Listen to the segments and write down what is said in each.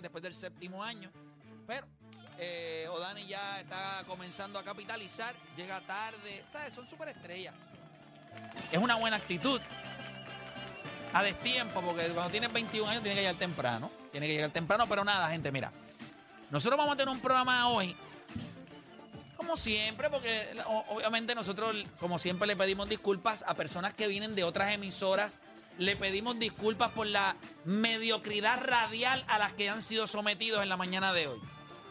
Después del séptimo año. Pero eh, Odani ya está comenzando a capitalizar, llega tarde, ¿sabes? Son súper estrellas. Es una buena actitud. A destiempo, porque cuando tienes 21 años tiene que llegar temprano. Tiene que llegar temprano, pero nada, gente, mira. Nosotros vamos a tener un programa hoy, como siempre, porque obviamente nosotros, como siempre, le pedimos disculpas a personas que vienen de otras emisoras. Le pedimos disculpas por la mediocridad radial a las que han sido sometidos en la mañana de hoy.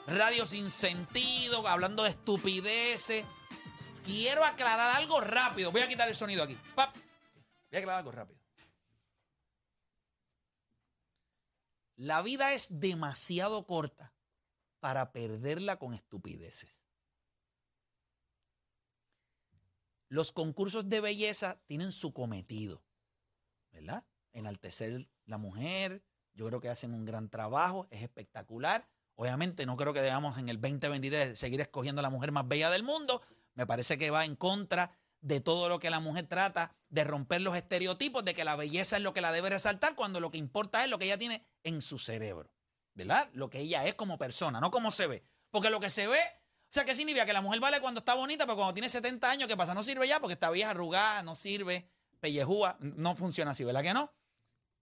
Radio sin sentido, hablando de estupideces. Quiero aclarar algo rápido. Voy a quitar el sonido aquí. Pap. Voy a aclarar algo rápido. La vida es demasiado corta para perderla con estupideces. Los concursos de belleza tienen su cometido, ¿verdad? Enaltecer la mujer, yo creo que hacen un gran trabajo, es espectacular. Obviamente no creo que debamos en el 2023 seguir escogiendo a la mujer más bella del mundo. Me parece que va en contra de todo lo que la mujer trata de romper los estereotipos de que la belleza es lo que la debe resaltar cuando lo que importa es lo que ella tiene en su cerebro, ¿verdad? Lo que ella es como persona, no como se ve. Porque lo que se ve, o sea, ¿qué significa? Que la mujer vale cuando está bonita, pero cuando tiene 70 años, ¿qué pasa? No sirve ya porque está vieja, arrugada, no sirve, pellejúa, no funciona así, ¿verdad que no?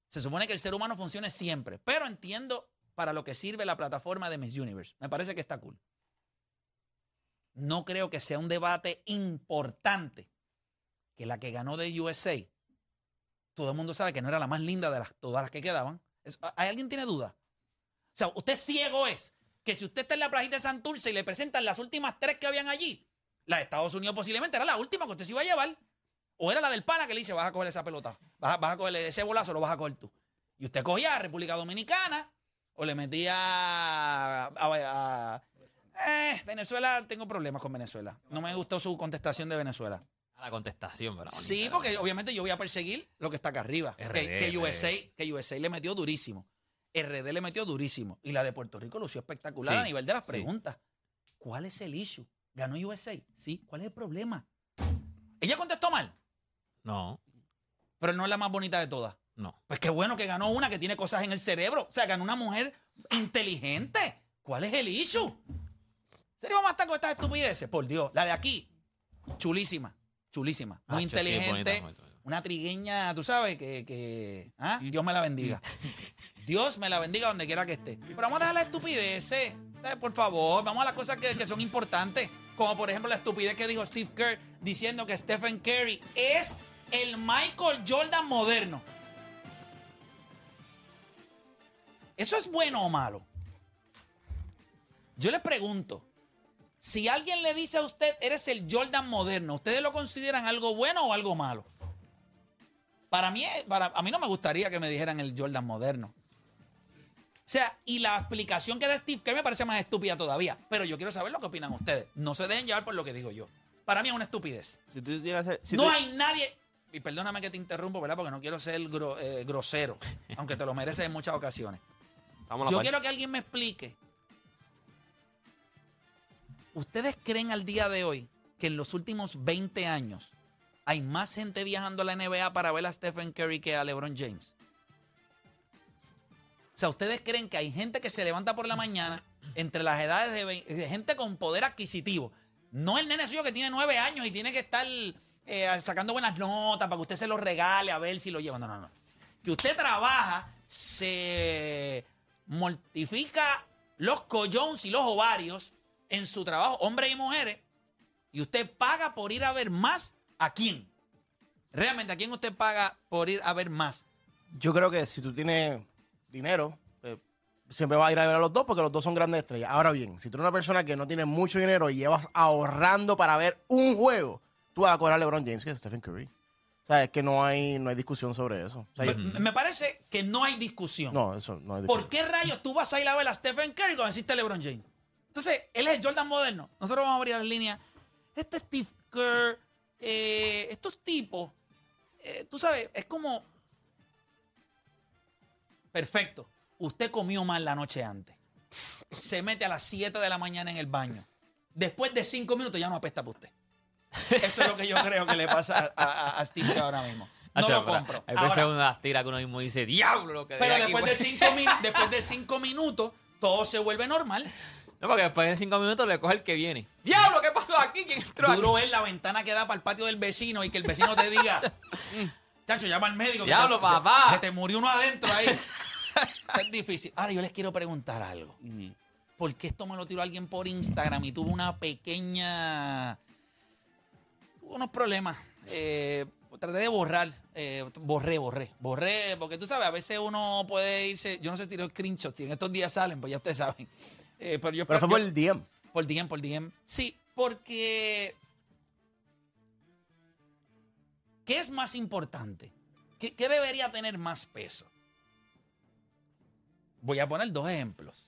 Se supone que el ser humano funcione siempre, pero entiendo para lo que sirve la plataforma de Miss Universe. Me parece que está cool. No creo que sea un debate importante que la que ganó de USA, todo el mundo sabe que no era la más linda de todas las que quedaban. ¿Hay alguien tiene duda? O sea, usted ciego es que si usted está en la plajita de Santurce y le presentan las últimas tres que habían allí, la de Estados Unidos posiblemente era la última que usted se iba a llevar. O era la del pana que le dice, vas a coger esa pelota, vas a, vas a coger ese bolazo, lo vas a coger tú. Y usted cogía a República Dominicana o le metía a, a- a- eh, Venezuela, tengo problemas con Venezuela. No me gustó su contestación de Venezuela. A la contestación, pero Sí, porque obviamente yo voy a perseguir lo que está acá arriba. RD, que, que. USA, que USA le metió durísimo. RD le metió durísimo. Y la de Puerto Rico lució espectacular Sí, a nivel de las sí. preguntas. ¿Cuál es el issue? ¿Ganó USA? Sí. ¿Cuál es el problema? Ella contestó mal, No, pero no es la más bonita de todas. no. Pues qué bueno que ganó una que tiene cosas en el cerebro. O sea, ganó una mujer inteligente. ¿Cuál es el issue? ¿En serio vamos a estar con estas estupideces? Por Dios. La de aquí, chulísima. Chulísima. Muy sí, inteligente. bonita, bonita, bonita. Una trigueña, tú sabes, que, que ¿ah? Dios me la bendiga. Dios me la bendiga donde quiera que esté. Pero vamos a dejar la estupidez, por favor. Vamos a las cosas que, que son importantes. Como por ejemplo la estupidez que dijo Steve Kerr diciendo que Stephen Curry es el Michael Jordan moderno. ¿Eso es bueno o malo? Yo les pregunto, si alguien le dice a usted, eres el Jordan moderno, ¿ustedes lo consideran algo bueno o algo malo? Para mí, para, a mí no me gustaría que me dijeran el Jordan moderno. O sea, y la explicación que da Steve Kerr me parece más estúpida todavía. Pero yo quiero saber lo que opinan ustedes. No se dejen llevar por lo que digo yo. Para mí es una estupidez. Si tú llegas a- si no tú- hay nadie. Y perdóname que te interrumpo, ¿verdad? Porque no quiero ser gro- eh, grosero. aunque te lo mereces en muchas ocasiones. Vamos Yo quiero que alguien me explique. ¿Ustedes creen al día de hoy que en los últimos 20 años hay más gente viajando a la NBA para ver a Stephen Curry que a LeBron James? O sea, ¿ustedes creen que hay gente que se levanta por la mañana entre las edades de, vein- de gente con poder adquisitivo? No el nene suyo que tiene nueve años y tiene que estar eh, sacando buenas notas para que usted se los regale a ver si lo lleva. No, no, no. Que usted trabaja, se mortifica los collones y los ovarios en su trabajo, hombres y mujeres, y usted paga por ir a ver más a quién. Realmente, ¿a quién usted paga por ir a ver más? Yo creo que si tú tienes dinero, eh, siempre vas a ir a ver a los dos porque los dos son grandes estrellas. Ahora bien, si tú eres una persona que no tiene mucho dinero y llevas ahorrando para ver un juego, tú vas a cobrar a LeBron James que es Stephen Curry. O sea, es que no hay, no hay discusión sobre eso. O sea, yo- Me- parece que no hay discusión. no, eso no hay discusión. ¿Por qué rayos tú vas a ir a ver a Stephen Curry cuando existe LeBron James? Entonces, él es el Jordan moderno. Nosotros vamos a abrir las líneas. Este Steve Kerr, eh, estos tipos, eh, tú sabes, es como... Perfecto. Usted comió mal la noche antes. Se mete a las 7 de la mañana en el baño. Después de 5 minutos ya no apesta para usted. Eso es lo que yo creo que le pasa a, a- a Steve ahora mismo. No lo compro. Hay veces uno las tira que uno mismo dice, diablo, lo que pero aquí después de, fue". cinco min- después de cinco minutos, todo se vuelve normal. No, porque después de cinco minutos le coge el que viene. ¡Diablo, qué pasó aquí! ¿Quién entró aquí? Duro es la ventana que da para el patio del vecino y que el vecino te diga, "Mm, chacho, llama al médico. que Diablo, te- papá. Que te murió uno adentro ahí. Eso es difícil. Ahora yo les quiero preguntar algo. ¿Por qué esto me lo tiró alguien por Instagram y tuvo una pequeña... Unos problemas. Eh, traté de borrar. eh, borré, borré. Borré, porque tú sabes, a veces uno puede irse... Yo no sé, tiró screenshots. Si en estos días salen, pues ya ustedes saben. Eh, pero yo Pero fue por el DM. por DM, por DM. Sí, porque. ¿Qué es más importante? ¿Qué, qué debería tener más peso? Voy a poner dos ejemplos.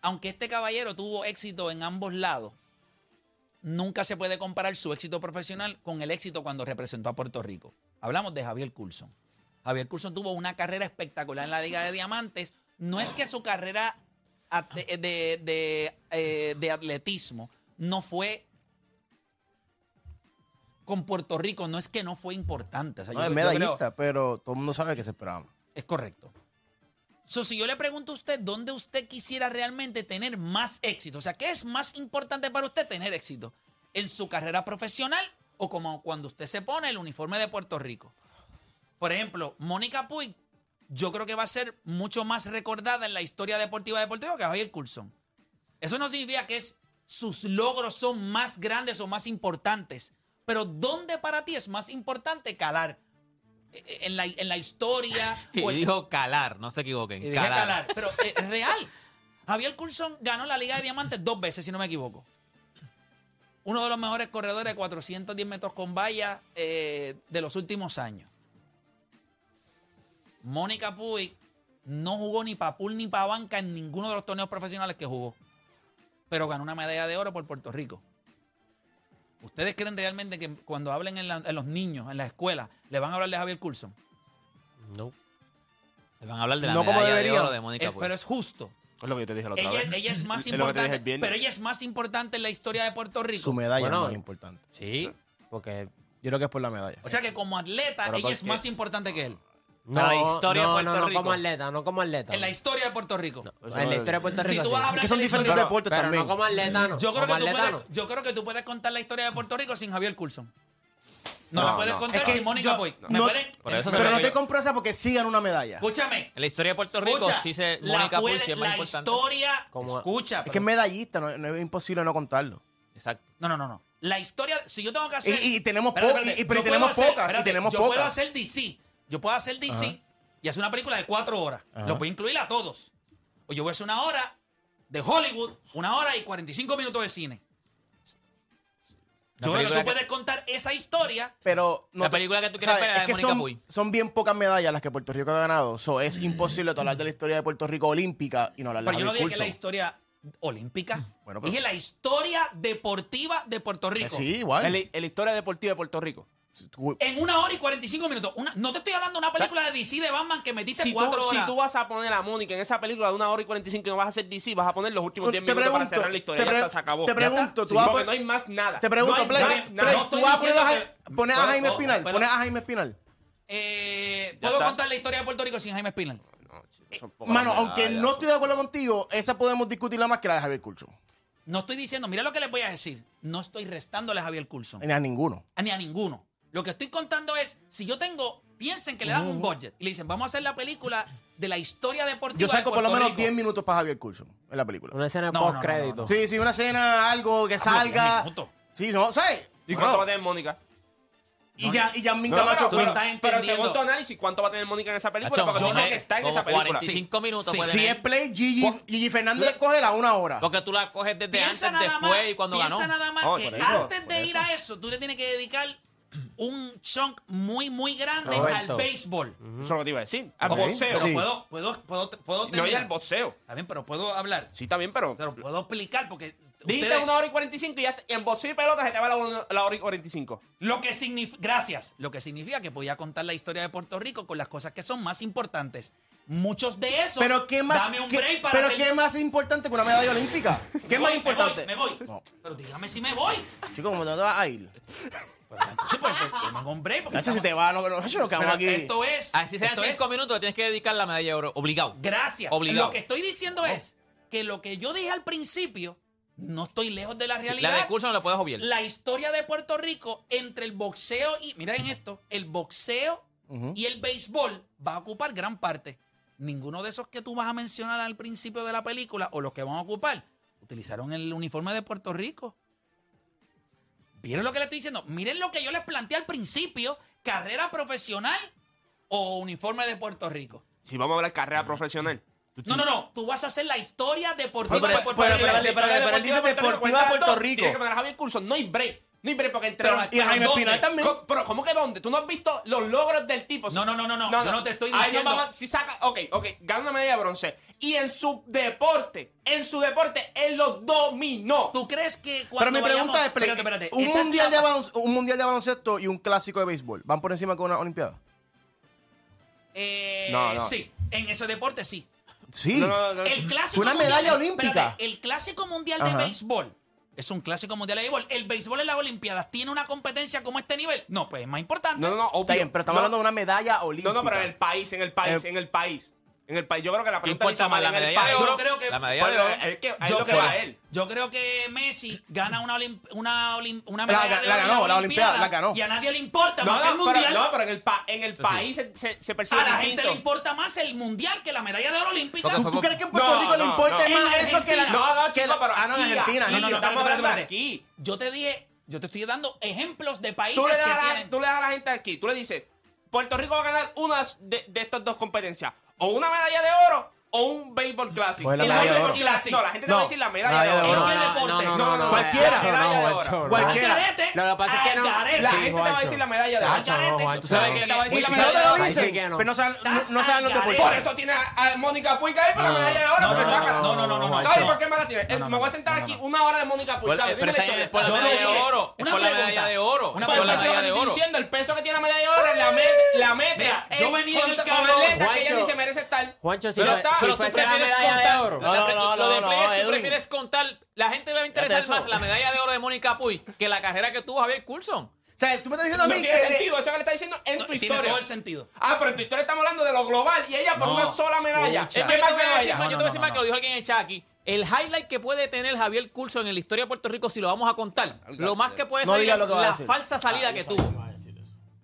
Aunque este caballero tuvo éxito en ambos lados, nunca se puede comparar su éxito profesional con el éxito cuando representó a Puerto Rico. Hablamos de Javier Coulson. Javier Coulson tuvo una carrera espectacular en la Liga de Diamantes. No es que su carrera de, de- de, eh, de atletismo no fue con Puerto Rico, no es que no fue importante. O sea, No, yo- es creo- medallista, pero todo el mundo sabe que se esperaba. es correcto. So, si yo le pregunto a usted dónde usted quisiera realmente tener más éxito, o sea, ¿qué es más importante para usted tener éxito? ¿En su carrera profesional o como cuando usted se pone el uniforme de Puerto Rico? Por ejemplo, Mónica Puig, yo creo que va a ser mucho más recordada en la historia deportiva de Puerto Rico que Javier Coulson. Eso no significa que sus logros son más grandes o más importantes, pero ¿dónde para ti es más importante calar? Eh, En la, en la historia. Y o en- dijo calar, no se equivoquen. y calar. calar. Pero eh, es real. Javier Coulson ganó la Liga de Diamantes dos veces, si no me equivoco. Uno de los mejores corredores de 410 metros con valla eh, de los últimos años. Mónica Puig no jugó ni para pool ni para banca en ninguno de los torneos profesionales que jugó. Pero ganó una medalla de oro por Puerto Rico. ¿Ustedes creen realmente que cuando hablen en, la- en los niños, en la escuela, le van a hablar de Javier Coulson? No. Le van a hablar de la No como de debería. oro de Mónica Es- pero es justo. Es lo que yo te dije la otra Ella, vez. ella es más Es lo que te dije importante, pero ella es más importante en la historia de Puerto Rico. Su medalla Bueno. es más importante. Sí, porque... Yo creo que es por la medalla. O sea que como atleta, Pero ella es más importante que él. Para la historia de no, Puerto no, no Rico. como atleta, no como atleta. En la historia de Puerto Rico. En la historia de Puerto Si Rico, tú sí. vas a Es hablar que son de diferentes historia- deportes Pero también. no como atleta, no. Yo creo, como que tú atleta, puedes, no. yo creo que tú puedes contar la historia de Puerto Rico sin Javier Coulson. No, No, la puedes no. contar Es que sin Mónica Puig. no- ¿Me pueden- Por eso se Pero no te compro esa porque sí ganó una medalla. Escúchame. En la historia de Puerto Rico Escucha, sí se Mónica puede- sí es más la importante. historia. Como- escucha. Es que es medallista, no, no es imposible no contarlo. Exacto. No, no, no, no. La historia, si yo tengo que hacer. Y- tenemos Espérate, po- espérate, y- tenemos pocas, Yo puedo pocas. hacer DC. Yo puedo hacer DC y hacer una película de cuatro horas. Ajá. Lo voy a incluir a todos. O yo voy a hacer una hora de Hollywood, una hora y 45 minutos de cine. La Yo creo que tú que- puedes contar esa historia. Pero no La película que tú quieres ver es que son, son bien pocas medallas las que Puerto Rico ha ganado. So, es imposible tú hablar de la historia de Puerto Rico olímpica y no hablar de Pero yo no dije que la historia olímpica. Bueno, pero- Dije la historia deportiva de Puerto Rico. Eh, Sí, igual. La, la historia deportiva de Puerto Rico. Tú- En una hora y 45 minutos. Una- no te estoy hablando de una película de DC de Batman que metiste Si tú, cuatro si horas. tú vas a poner a Mónica en esa película de una hora y 45 y no vas a hacer DC, vas a poner los últimos 10 Te minutos para pregunto, cerrar la historia. te Ya está, se acabó. te pregunto, tú Sí, vas a no hay más nada. Te pregunto, no Play, Play, nada. Play, no tú vas a poner a, Jaime Espinal, pero- pones a Jaime Espinal. Eh, ¿Puedo está. contar la historia de Puerto Rico sin Jaime Espinal? Mano, aunque no estoy de acuerdo contigo, esa podemos discutirla más que la de Javier Coulson. No estoy diciendo, mira lo que les voy a decir. No estoy restándole a Javier Coulson. Ni a ninguno. Ni a ninguno. Lo que estoy contando es, si yo tengo, piensen que le dan un budget y le dicen, vamos a hacer la película de la historia deportiva. Yo de saco por lo menos Rico". 10 minutos para Javier Coulson en la película. Una escena No, no, no, post crédito. no, no. Sí, sí, una escena, algo que diez salga. Sí, no, ¿sabes? ¿Y Bueno, cuánto va a tener Mónica? y ya, y Yasmín No, Camacho. pero, pero- pero según tu análisis, ¿cuánto va a tener Mónica en esa película? Porque yo tú dices sé, que está en esa película. 45 minutos Sí, puede Si tener. es Play, Gigi, Gigi Fernández coge la una hora. Porque tú la coges desde Piensa antes, después más, y cuando piensa ganó. nada más Oh, que antes de ir a eso, tú le tienes que dedicar un chunk muy, muy grande al béisbol. Eso es lo que te iba a decir. Al Ok, boxeo. Pero Sí. puedo, puedo, puedo, puedo No, terminar. al boxeo. Está bien, pero puedo hablar. Sí, también, pero. Pero puedo explicar porque Dijiste ustedes- una hora y 45 y, ya, y en boxeo y pelota se te va la, una- la hora y 45. Lo que significa, gracias, lo que significa que podía contar la historia de Puerto Rico con las cosas que son más importantes. Muchos de esos. Pero qué más, Dame un qué- break para pero qué más importante que una medalla olímpica. ¿Qué Me más voy, importante? Me voy, me voy. No. Pero dígame si me voy. Chico, ¿cómo te vas a ir? Pero entonces, pues, pues, dame un break. porque Nacho, si te vas, no, no, Nacho, nos quedamos Pero aquí. esto es. Así sean esto es- 5 minutos, tienes que dedicar la medalla de oro. Obligado. Gracias. Obligado. Lo que estoy diciendo es que lo que yo dije al principio, no estoy lejos de la Sí, realidad. la de curso no la puedes obviar. La historia de Puerto Rico entre el boxeo y, miren esto, el boxeo y el béisbol va a ocupar gran parte. Ninguno de esos que tú vas a mencionar al principio de la película o los que van a ocupar utilizaron el uniforme de Puerto Rico. ¿Vieron lo que le estoy diciendo? Miren lo que yo les planteé al principio, carrera profesional o uniforme de Puerto Rico. Si vamos a hablar de carrera profesional. No, no, no, tú vas a hacer la historia deportiva de Puerto Rico. pero, él dice Deportiva Puerto Rico. Tienes que poner a Javier Coulson. No hay break. Hay break porque entre Pero- los- Y a Jaime ¿dónde? Espinal también. Co- Pero, ¿cómo que dónde? ¿Tú no has visto los logros del tipo? No, no, no, no, no. Yo no te estoy diciendo- si saca, ok, ok, gana una medalla de bronce. Y en su deporte, en su deporte, él lo dominó. ¿Tú crees que cuando Pero mi pregunta vayamos- es, espérate, espérate, un, mundial la- de balonc- un mundial de baloncesto y un clásico de béisbol, ¿van por encima con una olimpiada? Eh, No, no. Sí, en ese deporte sí. Sí. No, no, no, El clásico Una mundial- medalla olímpica. espérate, el clásico mundial de béisbol es un clásico mundial de béisbol. ¿El béisbol en las Olimpiadas tiene una competencia como este nivel? No, pues es más importante. No, no, no, obvio. Está bien, pero estamos No, hablando de una medalla olímpica. No, no, pero en el país, en el país, Eh, en el país. En el país. Yo creo que la ¿Qué pregunta importa más, la en el medalla de país. oro? Yo creo que- La medalla de Bueno, oro. es que ahí yo, lo que creo, va él. yo creo que Messi gana una, olim- una, olim- una La- medalla la de oro en ganó, la Olimpiada, la ganó. Y a nadie le importa No, más que el no, mundial. pero, no, pero en el, pa- en el país se, se, se percibe a la gente distinto. le importa más el mundial que la medalla de oro olímpica. ¿Tú, tú crees que en Puerto No, Rico le no, importa no. más eso que la... Argentina. No, no, que chico, la- pero Ah, no, en aquí, Argentina. No, no, no, estamos hablando aquí. Yo te dije, yo te estoy dando ejemplos de países que la, tienen. tú le das a la gente aquí, tú le dices, Puerto Rico va a ganar una de, de estas dos competencias. O una medalla de oro o un béisbol clásico. Pues la Y medalla de oro. y la- no, la gente te va a No, decir la medalla, medalla de oro. ¿En qué No, no, deporte? no, no, No, no, Cualquiera. la medalla de oro. Juancho, Cualquiera. Lo que pasa es que no-. La gente te va a decir la medalla de oro. ¿Tú sabes no. qué? te va a decir la no te medalla de oro. Que no. pero no saben, no, no lo que por eso tiene a Mónica Puig ahí por la medalla de oro. No, porque no, no, no, no, no, no, no. ¿por qué me la tiene? Eh, Me voy a sentar aquí una hora de Mónica Puig. Pero está la por la no medalla de oro. Es una por la medalla de oro. Una por la medalla de Estoy oro. diciendo, el peso que tiene la medalla de oro es la mete, la mete. Yo venía en el con- carro. con letras que ella Juancho. ni se merece estar. Juancho, si Pero tú prefieres medalla de contar. oro. No, no, no, lo de no, Play es, tú Edwin. prefieres contar. La gente le va a interesar más la medalla de oro de Mónica Puy que la carrera que tuvo Javier Coulson. O sea, tú me estás diciendo a No mí tiene que... sentido eso que le está diciendo en No, tu tiene historia. todo el sentido. Ah, pero en tu historia estamos hablando de lo global y ella por No, una sola medalla. ¿Qué más te voy a ganó decir ella? más, yo te voy a decir No, más no, que lo dijo alguien en el chat aquí. El highlight que puede tener Javier Coulson en la historia de Puerto Rico, si lo vamos a contar, lo más que puede No salir digas es la falsa salida que tuvo.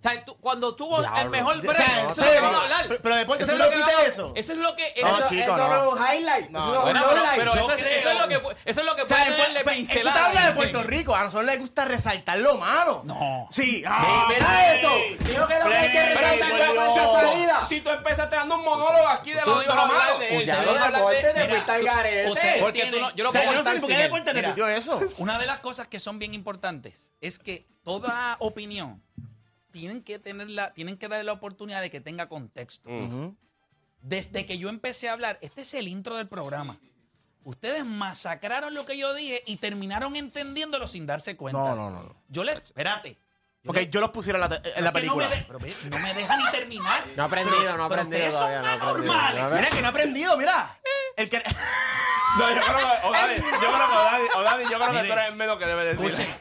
O sea, tú- cuando tuvo el mejor O break, sea, en eso es lo que hablar. Pero- pero deporte, Eso ¿tú es lo que vamos- eso? Eso es lo que... No, eso- chico, eso no. no es un highlight. No, eso no. es Bueno, un pero, lowlight. pero Yo eso, es, eso es lo que, eso es lo que O sea, puede Pu- eso pincelada. te habla de Puerto Rico. A nosotros les gusta resaltar lo malo. No. Sí. Sí, ah, mira eso. Dijo que lo que hay que resaltar esa salida. Si tú empezaste dando un monólogo aquí de Tú lo, no de ibas lo a hablar malo. de él, Ya tú lo no ibas a hablar de fuiste al garete. Porque tú no, yo no O puedo no contar por qué deporte repitió eso. Una de las cosas que son bien importantes es que toda opinión tienen que tenerla, tienen que darle la oportunidad de que tenga contexto. Desde que yo empecé a hablar, este es el intro del programa. Ustedes masacraron lo que yo dije y terminaron entendiéndolo sin darse cuenta. No, no, no. Yo les, espérate, Porque yo los pusiera en la, en la que no me película. de- pero ve, no me deja ni terminar. No ha aprendido, Pero- no ha pero aprendido ustedes todavía, son ha anormales. No ha Mira que no he aprendido, mira. El que... No, yo creo que, Odani, yo creo que Odani, Odani, yo creo que tú eres el menos que debe decir. Escuchen,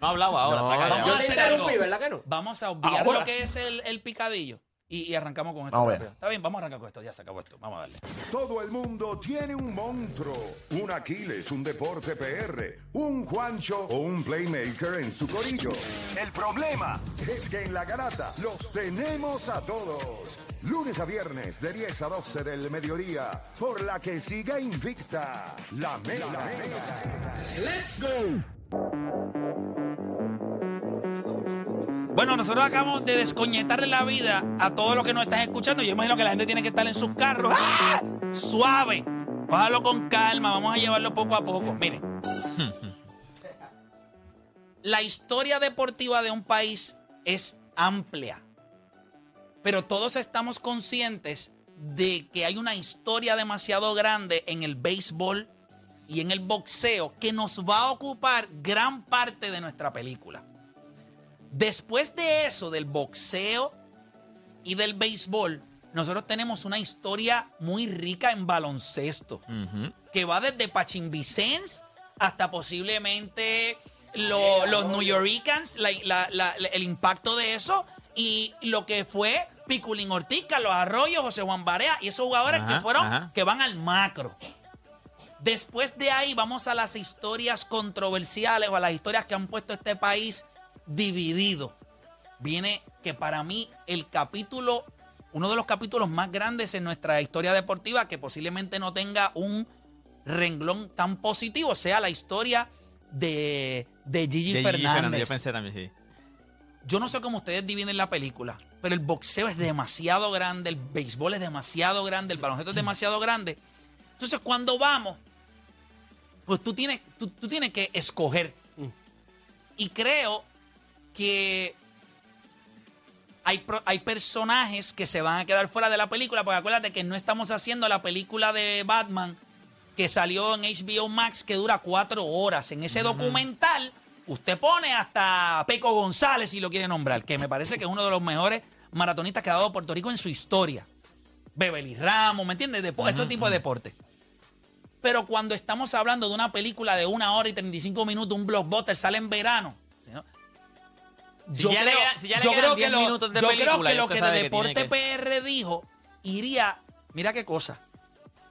No hablaba ahora. No, está. Vamos yo a te hacer interrumpí, algo. ¿verdad que no? Vamos a obviar Ahora. lo que es el, el picadillo. Y, y arrancamos con esto. Vamos a ver. rápido. Está bien, vamos a arrancar con esto. Ya se acabó esto. Vamos a darle. Todo el mundo tiene un monstruo, un Aquiles, un deporte PR, un Juancho o un playmaker en su corillo. El problema es que en la garata los tenemos a todos. Lunes a viernes de 10 a 12 del mediodía, por la que siga invicta la mega. ¡Let's go! Bueno, nosotros acabamos de descoñetarle la vida a todos los que nos están escuchando. Yo imagino que la gente tiene que estar en sus carros. ¡Ah! Suave. Bájalo con calma. Vamos a llevarlo poco a poco. Miren. La historia deportiva de un país es amplia. Pero todos estamos conscientes de que hay una historia demasiado grande en el béisbol y en el boxeo que nos va a ocupar gran parte de nuestra película. Después de eso, del boxeo y del béisbol, nosotros tenemos una historia muy rica en baloncesto, que va desde Pachín Vicens hasta posiblemente lo- los New Yorkers, la- la- la- el impacto de eso y lo que fue Piculín Ortiz, Carlos Arroyo, José Juan Barea y esos jugadores Ajá, que fueron, ajá. que van al macro. Después de ahí vamos a las historias controversiales o a las historias que han puesto este país dividido. Viene que para mí el capítulo, uno de los capítulos más grandes en nuestra historia deportiva, que posiblemente no tenga un renglón tan positivo, sea la historia de, de Gigi, De Gigi Fernández. Yo pensé también, sí. Yo no sé cómo ustedes dividen la película, pero el boxeo es demasiado grande, el béisbol es demasiado grande, el baloncesto es demasiado grande. Entonces, cuando vamos, pues tú tienes, tú, tú tienes que escoger. Y creo que hay, hay personajes que se van a quedar fuera de la película, porque acuérdate que no estamos haciendo la película de Batman que salió en HBO Max que dura cuatro horas. En ese documental, usted pone hasta Peco González, si lo quiere nombrar, que me parece que es uno de los mejores maratonistas que ha dado Puerto Rico en su historia. Beverly Ramos, ¿me entiendes? Depo- Este tipo de deporte. Pero cuando estamos hablando de una película de una hora y 35 minutos, un blockbuster, sale en verano. Si ya le queda- si ya le yo quedan creo que 10 lo, minutos de yo creo película, que ya lo usted que sabe de que Deporte PR dijo iría, mira qué cosa.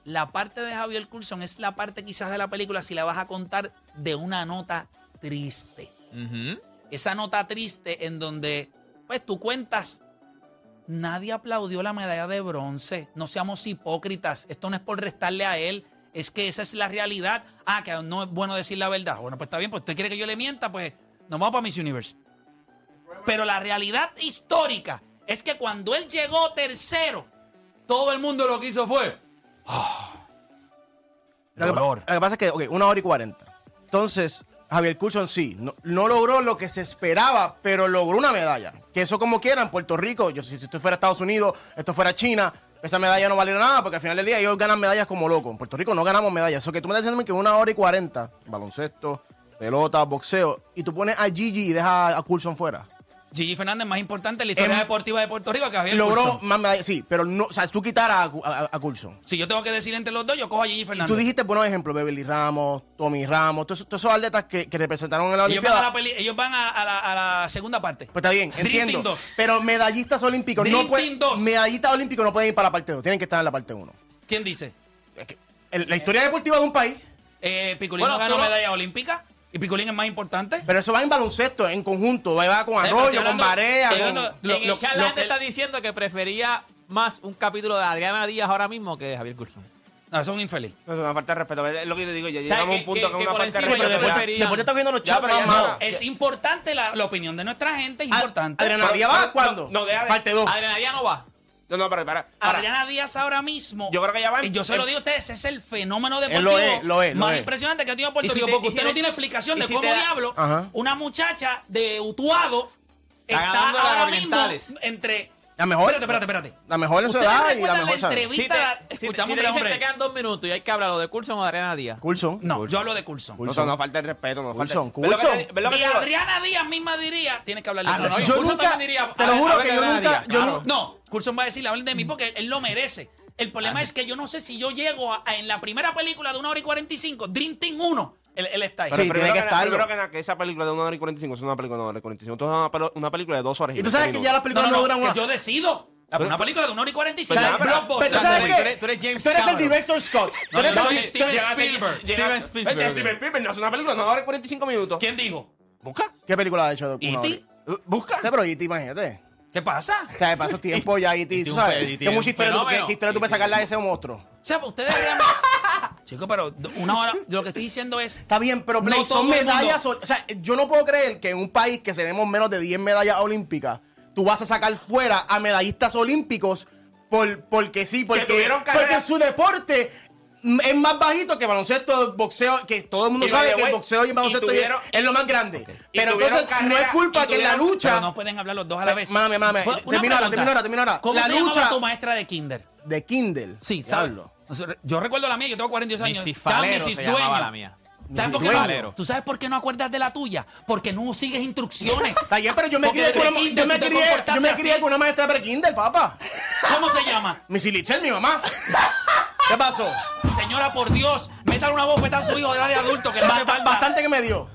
La parte de Javier Coulson es la parte quizás de la película si la vas a contar de una nota triste. Ujú. Esa nota triste en donde pues tú cuentas Nadie aplaudió la medalla de bronce. No seamos hipócritas. Esto no es por restarle a él. Es que esa es la realidad. Ah, que no es bueno decir la verdad. Bueno, pues está bien. Pues usted quiere que yo le mienta, pues nos vamos para Miss Universe. Pero la realidad histórica es que cuando él llegó tercero, todo el mundo lo que hizo fue. Lo que, lo que pasa es que, ok, una hora y cuarenta. Entonces, Javier Coulson sí, no, no logró lo que se esperaba, pero logró una medalla. Que eso como quiera en Puerto Rico, yo si si esto fuera Estados Unidos, esto fuera China, esa medalla no valiera nada, porque al final del día ellos ganan medallas como locos. En Puerto Rico no ganamos medallas. Eso que tú me estás diciendo que una hora y cuarenta, baloncesto, pelota, boxeo, y tú pones a Gigi y dejas a Coulson fuera. Gigi Fernández más importante en la historia Em- deportiva de Puerto Rico que Javier Logró Coulson. más medallas, sí, pero no, o sea, tú quitar a, a, a Coulson. Si yo tengo que decir entre los dos, yo cojo a Gigi Y Fernández. tú dijiste buenos ejemplos, Beverly Ramos, Tommy Ramos, todos, todos esos atletas que, que representaron en la ellos van, a Olimpiada. la, peli- ellos van a, a la, a la segunda parte. Pues está bien, Dream entiendo. Team 2. Pero medallistas olímpicos Dream no pueden. Team 2. Medallistas olímpicos no pueden ir para la parte 2, tienen que estar en la parte 1. ¿Quién dice? la historia deportiva de un país, Eh, Piculín Bueno, no ganó tú medalla olímpica y Piculín es más importante. pero eso va en baloncesto, en conjunto. Va va con Eh, Arroyo, con Barea, con. hablando- Lo- en lo- el chat lo la gente que- está diciendo que prefería más un capítulo de Adriana Díaz ahora mismo que Javier Coulson. No, son infeliz. No, es una falta de respeto. Es lo que te digo. Ya sea, llegamos a un punto que- que, una falta de respeto. prefería- Después te está cogiendo los más no. malos. Es importante la, la opinión de nuestra gente, es Ah, importante. Adriana Díaz va cuándo? no, no, deja de- Parte 2. Adriana Díaz no va. No, no, para, para. para. Adriana Díaz ahora mismo. Yo creo que ya va en- Y yo se lo digo a ustedes, ese es el fenómeno deportivo lo es, lo es, lo más es. impresionante que ha tenido Puerto si Rico. porque usted no tiene explicación de si cómo diablo Ajá. una muchacha de Utuado Está está la mejor. Espérate, espérate, espérate. La mejor es su edad y la mejor la entrevista. Si te, si, si te dicen te quedan dos minutos y hay que hablarlo de Coulson o de Adriana Díaz. Coulson. No, Coulson. yo hablo de Coulson. Coulson. No, no falta el respeto, no Coulson. falta. Coulson. Y Adriana Díaz misma diría, tienes que hablar de ah, Yo nunca, diría, te lo juro que yo nunca, no, Coulson va a decir, hablen de mí porque él lo merece. El problema Ajá. es que yo no sé si yo llego a, a, en la primera película de una hora y 45, Dream Team 1, él, él está ahí. Pero sí, tiene que, estar. Primero que nada, que esa película de 1 hora y 45 es una película de 1 hora y 45. Esto una, una, película de 2 horas y Y tú sabes que ya las películas no, no, no duran una. Que yo decido. Pero, una película de 1 hora y 45. Pero, pero, pero, pero, ¿tú sabes qué? Tú eres James Tú eres el director Scott. No, tú eres no, Steven Spielberg. Steven Spielberg. Steven Spielberg no es una película de 1 hora y 45 minutos. ¿Quién dijo? Busca. ¿Qué película ha hecho? ¿Y ti? Busca. Pero ¿y ti? Imagínate. ¿Qué pasa? O sea, pasó tiempo ya y te, ¿sabes? ¿Qué mucha historia, tú, historia tú puedes sacarla de ese monstruo? O sea, pues, ustedes deberían... Chico, pero una hora, lo que estoy diciendo es. Está bien, pero Blake, no son medallas. O sea, yo no puedo creer que en un país que tenemos menos de 10 medallas olímpicas, tú vas a sacar fuera a medallistas olímpicos por, porque sí, porque, porque su deporte es más bajito que baloncesto, boxeo, que todo el mundo y sabe que el boxeo y el baloncesto y tuvieron, es lo más grande. Okay. Pero entonces carrera, no es culpa que en la lucha. Pero no pueden hablar los dos a la vez. Mami, mami, termina ahora, termina ahora, termina ahora. ¿Cómo la se lucha, tu maestra de Kinder? De Kindle. Sí, sablo. Yo recuerdo la mía, yo tengo 42 años. Mrs. Falero se llamaba la mía. ¿Sabes por qué no? ¿Tú sabes por qué no acuerdas de la tuya? Porque no sigues instrucciones. Está bien, pero yo me crié con, yo me crié con una maestra de pre-Kindle, papá. ¿Cómo se llama? Missy Lichel, mi mamá. ¿Qué pasó? Señora, por Dios, métale una voz bofeta a su hijo de adulto que. Bastante que me dio.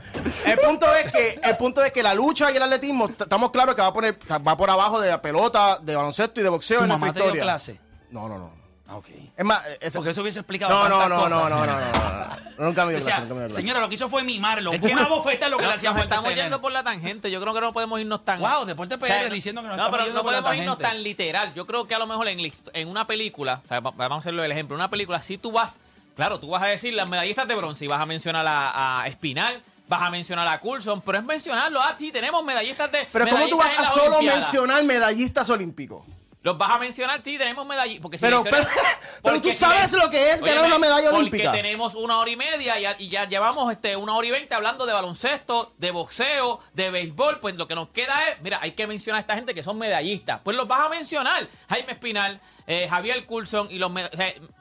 El punto es que el punto es que la lucha y el atletismo estamos claros que va a poner va por abajo de la pelota, de baloncesto y de boxeo ¿Tu en mamá clase? No, no, no. Ah, okay. Es más, eh, Porque eso hubiese explicado no, no, no, no, no, no. Nunca me dio O sea, nunca me señora, lo que hizo fue mimarlo. Es que una bofeta es lo que le hacía estamos yendo por la tangente. Yo creo que no podemos irnos tan. Wow, Deporte PR diciendo que nos No, pero no podemos irnos tan literal. Yo creo que a lo mejor en, una película, o sea, vamos a hacerlo el ejemplo, En una película, si tú vas, claro, tú vas a decir las medallistas de bronce y vas a mencionar a, a Espinal, vas a mencionar a Coulson, pero es mencionarlo, ah, sí, tenemos medallistas de. Pero ¿cómo tú vas a solo mencionar medallistas olímpicos? Los vas a mencionar, sí, tenemos medallas. Porque si pero, historia, pero, tú sabes lo que es ganar una medalla olímpica. Porque tenemos una hora y media y, y ya, llevamos este, una hora y veinte hablando de baloncesto, de boxeo, de béisbol. Pues lo que nos queda es, mira, hay que mencionar a esta gente que son medallistas. Pues los vas a mencionar. Jaime Espinal, eh, Javier Coulson y los. O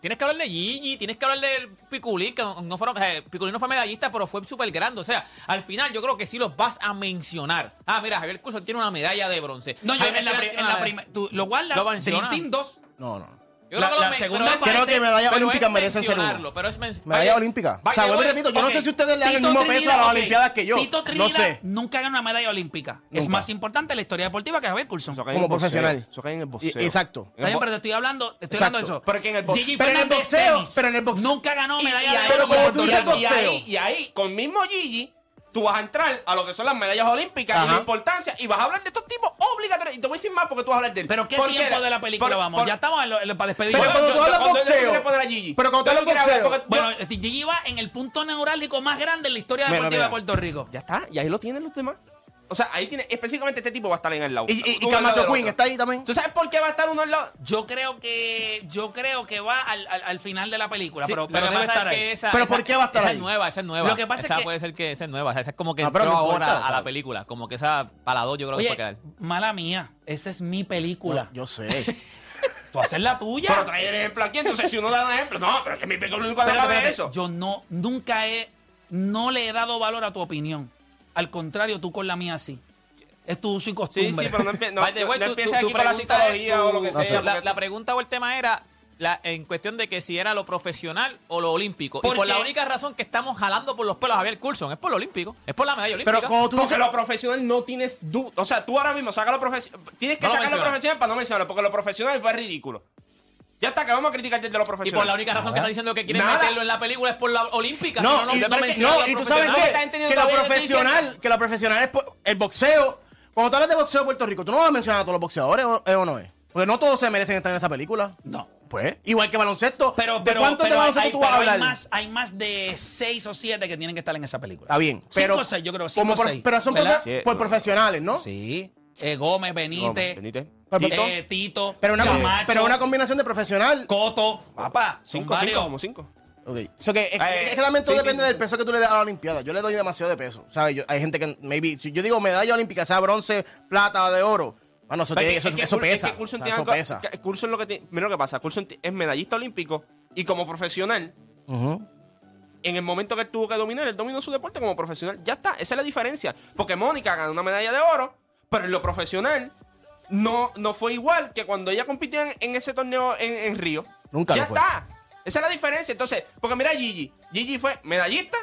tienes que hablar de Gigi, tienes que hablar de Piculín, que no, fueron, Piculín no fue medallista, pero fue súper grande. O sea, al final yo creo que sí los vas a mencionar. Ah, mira, Javier Coulson tiene una medalla de bronce. No, yo en la, en la, primera. Tú lo guardas, ¿Lo 2. No, no, no. Yo la, creo que la segunda parte, creo que medalla olímpica merece ser uno. Pero es medalla olímpica. o sea, vuelvo y repito, yo no sé si ustedes le dan el mismo peso a las Olimpiadas que yo. Tito no sé. nunca ganó una medalla olímpica. Es más importante la historia deportiva que Javier Coulson. Como profesional. Eso cae en el boxeo. Exacto. pero te estoy hablando, te estoy hablando de eso. Pero que en el boxeo. Pero en el boxeo. Pero en el boxeo. Nunca ganó medalla. Pero como tú dices boxeo. Y ahí, con mismo Gigi tú vas a entrar a lo que son las medallas olímpicas y la importancia y vas a hablar de estos tipos obligatorios. Y te voy a decir más porque tú vas a hablar de él. Pero ¿qué tiempo de la película vamos? Ya estamos para despedir. Pero cuando tú hablas boxeo. Pero cuando tú hablas boxeo. Bueno, Gigi va en el punto neurálgico más grande en la historia deportiva de Puerto Rico. Ya está, y ahí lo tienen los demás. O sea, ahí tiene. Específicamente este tipo va a estar en el lado. Y, y, y Camacho Queen está ahí también. ¿Tú sabes por qué va a estar uno al lado? Yo creo que. Yo creo que va al, al, final de la película. Pero, debe estar ahí. Pero ¿por qué va a estar esa ahí? Esa es nueva, esa es nueva. Lo que pasa esa es que, puede ser que esa es nueva. O sea, esa es como que ah, ahora a la película. Como que esa para dos yo creo Oye, que va a quedar. Mala mía. Esa es mi película. Yo sé. tú haces la tuya. Pero trae el ejemplo aquí, entonces si uno da un ejemplo, no, pero es que mi película nunca de eso. Yo no, nunca he, no le he dado valor a tu opinión. Al contrario, tú con la mía sí. Es tu uso y costumbre. Sí, pero no, empieces aquí con la psicología o lo que sea. La, pregunta o el tema era la, en cuestión de que si era lo profesional o lo olímpico. Porque, y por la única razón que estamos jalando por los pelos a Javier Coulson es por lo olímpico, es por la medalla olímpica. Pero cuando tú dices lo profesional no tienes duda. O sea, tú ahora mismo saca lo profesional. Tienes que sacar lo, lo profesional para no mencionarlo, porque lo profesional fue ridículo. Ya está, que vamos a criticar desde los profesionales. Y por la única razón que está diciendo que quieren meterlo en la película es por la olímpica. No, no, y, no, no, no y tú sabes qué? que, la profesional, que la profesional es el boxeo. Cuando tú hablas de boxeo de Puerto Rico, tú no vas a mencionar a todos los boxeadores, ¿o, eh, o no es? Porque no todos se merecen estar en esa película. No. Pues, igual que baloncesto. Pero, ¿De cuántos de baloncesto tú vas a hablar? Hay más, hay más de seis o siete que tienen que estar en esa película. Está bien. Pero, cinco o seis, yo creo. Cinco como seis, pero son por, por profesionales, ¿no? Sí. Eh, Gómez, Benítez. Gómez, Benítez. Tito, eh, Tito, pero, una, pero una combinación de profesional. Coto, papá, cinco, cinco, como cinco. Ok. Que, es, Eh, que también todo depende del peso que tú le das a la Olimpiada. Yo le doy demasiado de peso. ¿sabes? Yo- hay gente que, maybe, si yo digo medalla olímpica, sea bronce, plata, de oro. Bueno, eso, eso, eso pesa. Eso pesa. es lo que tiene- Mira lo que pasa. Curso es medallista olímpico y como profesional, en el momento que él tuvo que dominar, él dominó su deporte como profesional. Ya está, esa es la diferencia. Porque Mónica ganó una medalla de oro, pero en lo profesional, no, no fue igual que cuando ella compitió en, en ese torneo en, en Río. Nunca Ya lo fue. está. Esa es la diferencia. Entonces, porque mira a Gigi. Gigi fue medallista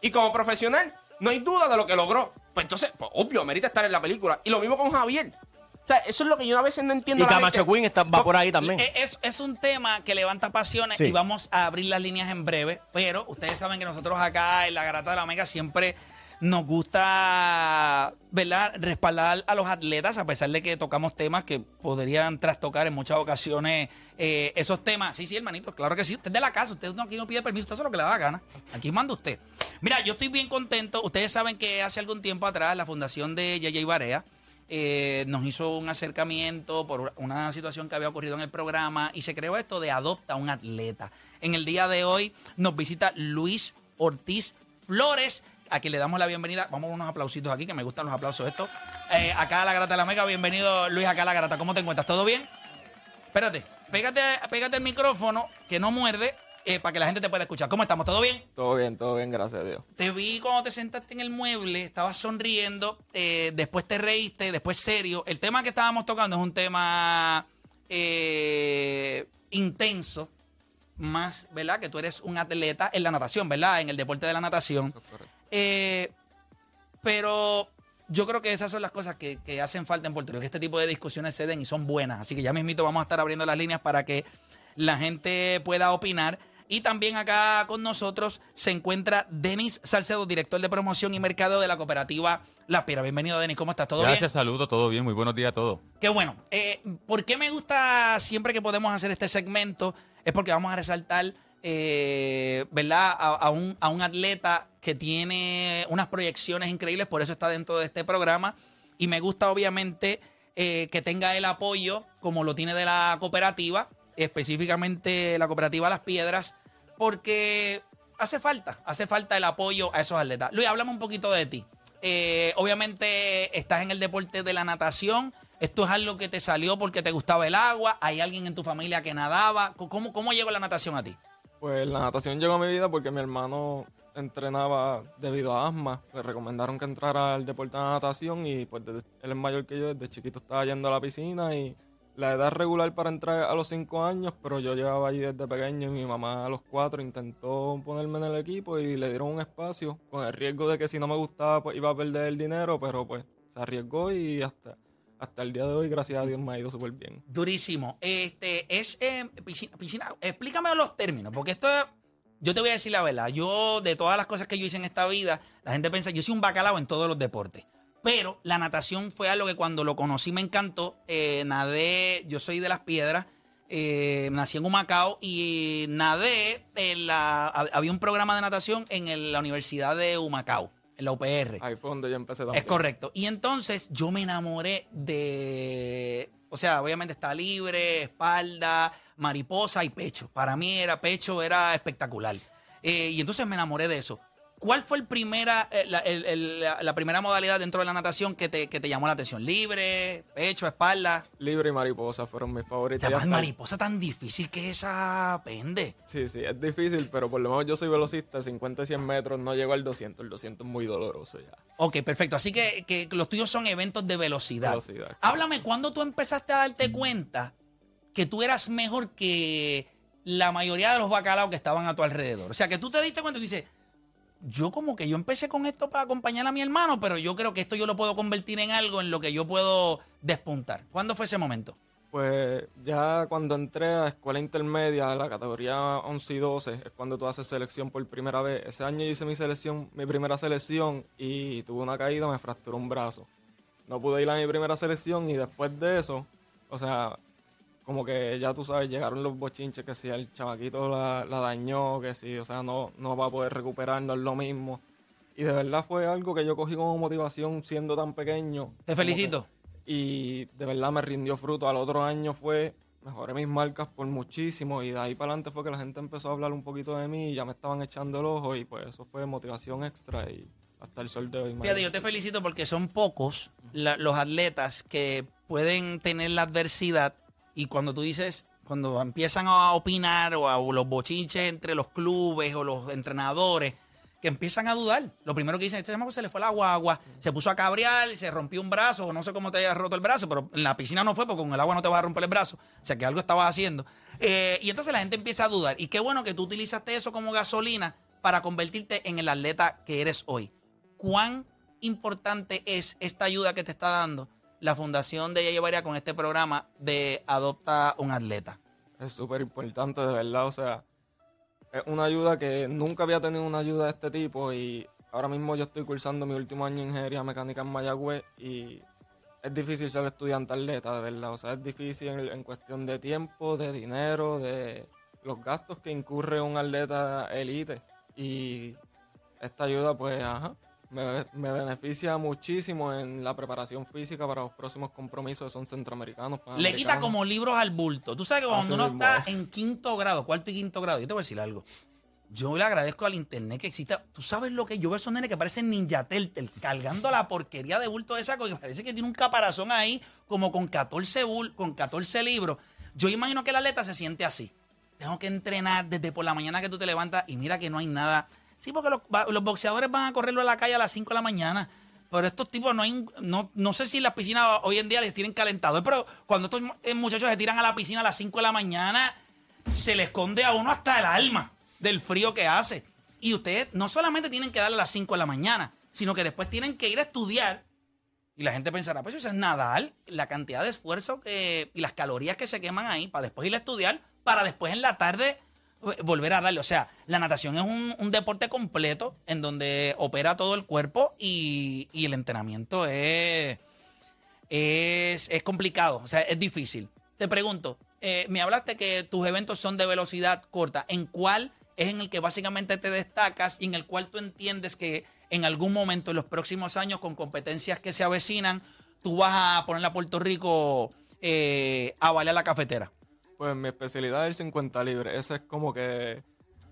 y como profesional no hay duda de lo que logró. Pues entonces, pues, obvio, merita estar en la película. Y lo mismo con Javier. O sea, eso es lo que yo a veces no entiendo. Y Camacho. Queen está, va por ahí también. Eh, Es, es un tema que levanta pasiones Sí. y vamos a abrir las líneas en breve, pero ustedes saben que nosotros acá en la Garata de la Mega siempre nos gusta, ¿verdad?, respaldar a los atletas, a pesar de que tocamos temas que podrían trastocar en muchas ocasiones eh, esos temas. Sí, sí, hermanito, claro que sí. Usted es de la casa, usted no, aquí no pide permiso, usted hace lo que le da la gana. Aquí manda usted. Mira, yo estoy bien contento. Ustedes saben que hace algún tiempo atrás la fundación de Yaya Barea eh, nos hizo un acercamiento por una situación que había ocurrido en el programa y se creó esto de adopta a un atleta. En el día de hoy nos visita Luis Ortiz Flores, a quien le damos la bienvenida. Vamos a unos aplausitos aquí, que me gustan los aplausos estos. Eh, acá a la Grata de la Mega, bienvenido Luis acá a la Grata. ¿Cómo te encuentras? ¿Todo bien? Espérate, pégate, pégate el micrófono, que no muerde, eh, para que la gente te pueda escuchar. ¿Cómo estamos? ¿Todo bien? Todo bien, todo bien, gracias a Dios. Te vi cuando te sentaste en el mueble, estabas sonriendo, eh, después te reíste, después serio. El tema que estábamos tocando es un tema intenso, más, ¿verdad? Que tú eres un atleta en la natación, ¿verdad? En el deporte de la natación. Eh, pero yo creo que esas son las cosas que, que hacen falta en Puerto Rico, que este tipo de discusiones se den y son buenas. Así que ya mismito vamos a estar abriendo las líneas para que la gente pueda opinar. Y también acá con nosotros se encuentra Denis Salcedo, director de promoción y mercado de la cooperativa La Piedra. Bienvenido, Denis. ¿Cómo estás? ¿Todo bien? Gracias, saludos, todo bien, muy buenos días a todos. Qué bueno. Eh, ¿Por qué me gusta siempre que podemos hacer este segmento? Es porque vamos a resaltar, eh, ¿verdad? A, un, a un atleta que tiene unas proyecciones increíbles, por eso está dentro de este programa. Y me gusta, obviamente, eh, que tenga el apoyo, como lo tiene de la cooperativa, específicamente la cooperativa Las Piedras, porque hace falta, hace falta el apoyo a esos atletas. Luis, háblame un poquito de ti. Eh, obviamente estás en el deporte de la natación. ¿Esto es algo que te salió porque te gustaba el agua? ¿Hay alguien en tu familia que nadaba? ¿Cómo, cómo llegó la natación a ti? Pues la natación llegó a mi vida porque mi hermano entrenaba debido a asma. Le recomendaron que entrara al deporte de natación y pues desde- él es mayor que yo, desde chiquito estaba yendo a la piscina y la edad regular para entrar a los 5 años, pero yo llevaba allí desde pequeño y mi mamá a los 4 intentó ponerme en el equipo y le dieron un espacio con el riesgo de que si no me gustaba pues iba a perder el dinero, pero pues se arriesgó y hasta, hasta el día de hoy, gracias a Dios, me ha ido súper bien. Durísimo. Este es eh, piscina, piscina- Explícame los términos, porque esto es- Yo te voy a decir la verdad. Yo, de todas las cosas que yo hice en esta vida, la gente piensa, yo soy un bacalao en todos los deportes. Pero la natación fue algo que cuando lo conocí me encantó. Eh, nadé, yo soy de las piedras. eh, nací en Humacao y nadé en la. hab- Había un programa de natación en la Universidad de Humacao, en la UPR. Ahí fue donde yo empecé también. Es correcto. Y entonces yo me enamoré de. O sea, obviamente está libre, espalda, mariposa y pecho. Para mí era pecho, era espectacular. Eh, y entonces me enamoré de eso. ¿Cuál fue el primera, eh, la, el- el- la- la primera modalidad dentro de la natación que te, que te llamó la atención? ¿Libre, pecho, espalda? Libre y mariposa fueron mis favoritas. Hasta- mariposa tan difícil que esa pende. Sí, sí, es difícil, pero por lo menos yo soy velocista, 50 y 100 metros, no llego al 200, el 200 es muy doloroso ya. Ok, perfecto. Así que, que los tuyos son eventos de velocidad. Velocidad. Háblame, ¿cuándo tú empezaste a darte cuenta que tú eras mejor que la mayoría de los bacalaos que estaban a tu alrededor? O sea, que tú te diste cuenta y dices, yo como que yo empecé con esto para acompañar a mi hermano, pero yo creo que esto yo lo puedo convertir en algo en lo que yo puedo despuntar. ¿Cuándo fue ese momento? Pues ya cuando entré a escuela intermedia, la categoría 11 y 12, es cuando tú haces selección por primera vez. Ese año hice mi selección, mi primera selección y tuve una caída, me fracturó un brazo. No pude ir a mi primera selección y después de eso, o sea, como que ya tú sabes, llegaron los bochinches, que si el chamaquito la, la dañó, que si, o sea, no, no va a poder recuperar, no es lo mismo. Y de verdad fue algo que yo cogí como motivación siendo tan pequeño. Te felicito. que- y de verdad me rindió fruto. Al otro año fue, mejoré mis marcas por muchísimo y de ahí para adelante fue que la gente empezó a hablar un poquito de mí y ya me estaban echando el ojo y pues eso fue motivación extra y hasta el sol de hoy. Fíjate, yo te felicito porque son pocos la- los atletas que pueden tener la adversidad y cuando tú dices, cuando empiezan a opinar o, a, los bochinches entre los clubes o los entrenadores, que empiezan a dudar. Lo primero que dicen, este chamaco se le fue la guagua, se puso a cabrear, se rompió un brazo, o no sé cómo te haya roto el brazo, pero en la piscina no fue porque con el agua no te vas a romper el brazo. O sea que algo estabas haciendo. Eh, y entonces la gente empieza a dudar. Y qué bueno que tú utilizaste eso como gasolina para convertirte en el atleta que eres hoy. ¿Cuán importante es esta ayuda que te está dando la Fundación de Yaya Barea con este programa de Adopta un Atleta? Es súper importante, de verdad. O sea, es una ayuda que nunca había tenido una ayuda de este tipo y ahora mismo yo estoy cursando mi último año en ingeniería mecánica en Mayagüez y es difícil ser estudiante atleta, de verdad. O sea, es difícil en, en cuestión de tiempo, de dinero, de los gastos que incurre un atleta elite. Y esta ayuda, pues, ajá, me, me beneficia muchísimo en la preparación física para los próximos compromisos que son centroamericanos. Le quita como libros al bulto. Tú sabes que cuando Así uno mismo está es. en quinto grado, cuarto y quinto grado, yo te voy a decir algo. Yo le agradezco al internet que exista. Tú sabes lo que yo veo esos nenes que parecen Ninja Turtle cargando la porquería de bulto de saco que parece que tiene un caparazón ahí como con 14, bul con 14 libros. Yo imagino que el atleta se siente así. Tengo que entrenar desde por la mañana que tú te levantas y mira que no hay nada. Sí, porque los, los boxeadores van a correrlo a la calle a las 5 de la mañana. Pero estos tipos no hay, no, no sé si las piscinas hoy en día les tienen calentador, pero cuando estos eh, muchachos se tiran a la piscina a las 5 de la mañana, se le esconde a uno hasta el alma del frío que hace. Y ustedes no solamente tienen que darle a las 5 de la mañana, sino que después tienen que ir a estudiar. Y la gente pensará, pues eso es nadar, la cantidad de esfuerzo que, y las calorías que se queman ahí para después ir a estudiar, para después en la tarde volver a darle. O sea, la natación es un, deporte completo en donde opera todo el cuerpo y, el entrenamiento es, es, es complicado, o sea, es difícil. Te pregunto, eh, me hablaste que tus eventos son de velocidad corta. ¿En cuál es en el que básicamente te destacas y en el cual tú entiendes que en algún momento en los próximos años, con competencias que se avecinan, tú vas a poner a Puerto Rico eh, a bailar la cafetera? Pues mi especialidad es el 50 libre. Ese es como que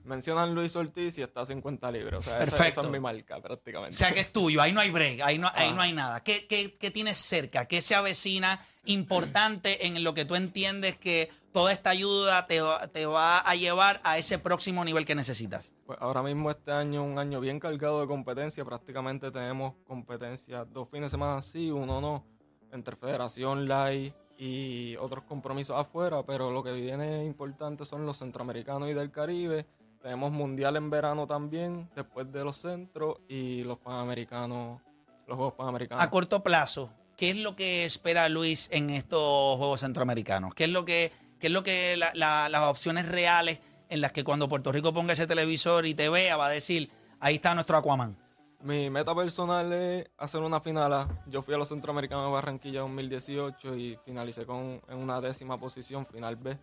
mencionan Luis Ortiz y está a 50 libres. O sea, esa- esa, Perfecto. es mi marca prácticamente. O sea que es tuyo, ahí no hay break, ahí no, ahí Ah. no hay nada. ¿Qué, qué, qué tienes cerca? ¿Qué se avecina importante en lo que tú entiendes que toda esta ayuda te, va- te va a llevar a ese próximo nivel que necesitas? Pues ahora mismo este año un año bien cargado de competencia. Prácticamente tenemos competencias dos fines de semana sí, uno no, entre Federación, LAI y otros compromisos afuera. Pero lo que viene importante son los centroamericanos y del Caribe. Tenemos mundial en verano también, después de los centros y los panamericanos, los Juegos Panamericanos. A corto plazo, ¿qué es lo que espera Luis en estos Juegos Centroamericanos? ¿Qué es lo que, qué es lo que la- la- las opciones reales en las que cuando Puerto Rico ponga ese televisor y te vea va a decir, ahí está nuestro Aquaman? Mi meta personal es hacer una final. Yo fui a los Centroamericanos de Barranquilla 2018 y finalicé con, en una décima posición, final B.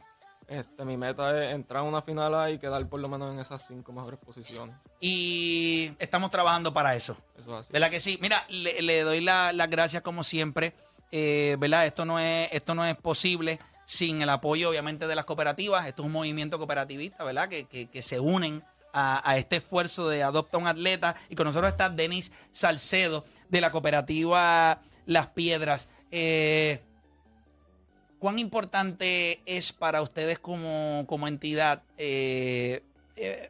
Este, mi meta es entrar a una final A y quedar por lo menos en esas cinco mejores posiciones. Y estamos trabajando para eso. Eso es así. ¿Verdad que sí? Mira, le, le doy la- las gracias como siempre. Eh, ¿Verdad? Esto no, es, esto no es posible sin el apoyo, obviamente, de las cooperativas. Esto es un movimiento cooperativista, ¿verdad? Que, que- que se unen a, este esfuerzo de Adopta un Atleta. Y con nosotros está Denis Salcedo, de la cooperativa Las Piedras. Eh, ¿Cuán importante es para ustedes como, como entidad eh, eh,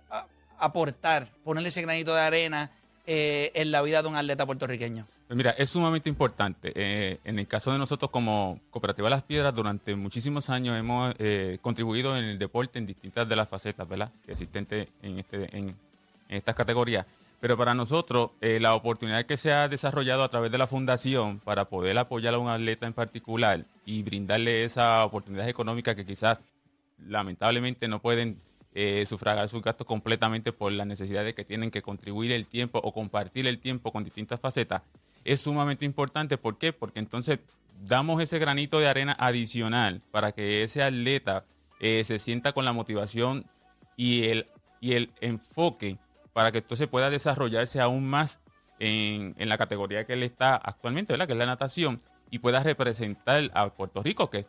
aportar, ponerle ese granito de arena eh, en la vida de un atleta puertorriqueño? Pues mira, es sumamente importante. Eh, en el caso de nosotros como Cooperativa Las Piedras, durante muchísimos años hemos eh, contribuido en el deporte en distintas de las facetas, ¿verdad? Que existentes en, este, en, estas categorías. Pero para nosotros, eh, la oportunidad que se ha desarrollado a través de la fundación para poder apoyar a un atleta en particular y brindarle esa oportunidad económica que quizás lamentablemente no pueden sufragar sus gastos completamente por la necesidad de que tienen que contribuir el tiempo o compartir el tiempo con distintas facetas, es sumamente importante. ¿Por qué? Porque entonces damos ese granito de arena adicional para que ese atleta eh, se sienta con la motivación y el, y el enfoque para que entonces pueda desarrollarse aún más en, en la categoría que él está actualmente, ¿verdad? Que es la natación, y pueda representar a Puerto Rico, que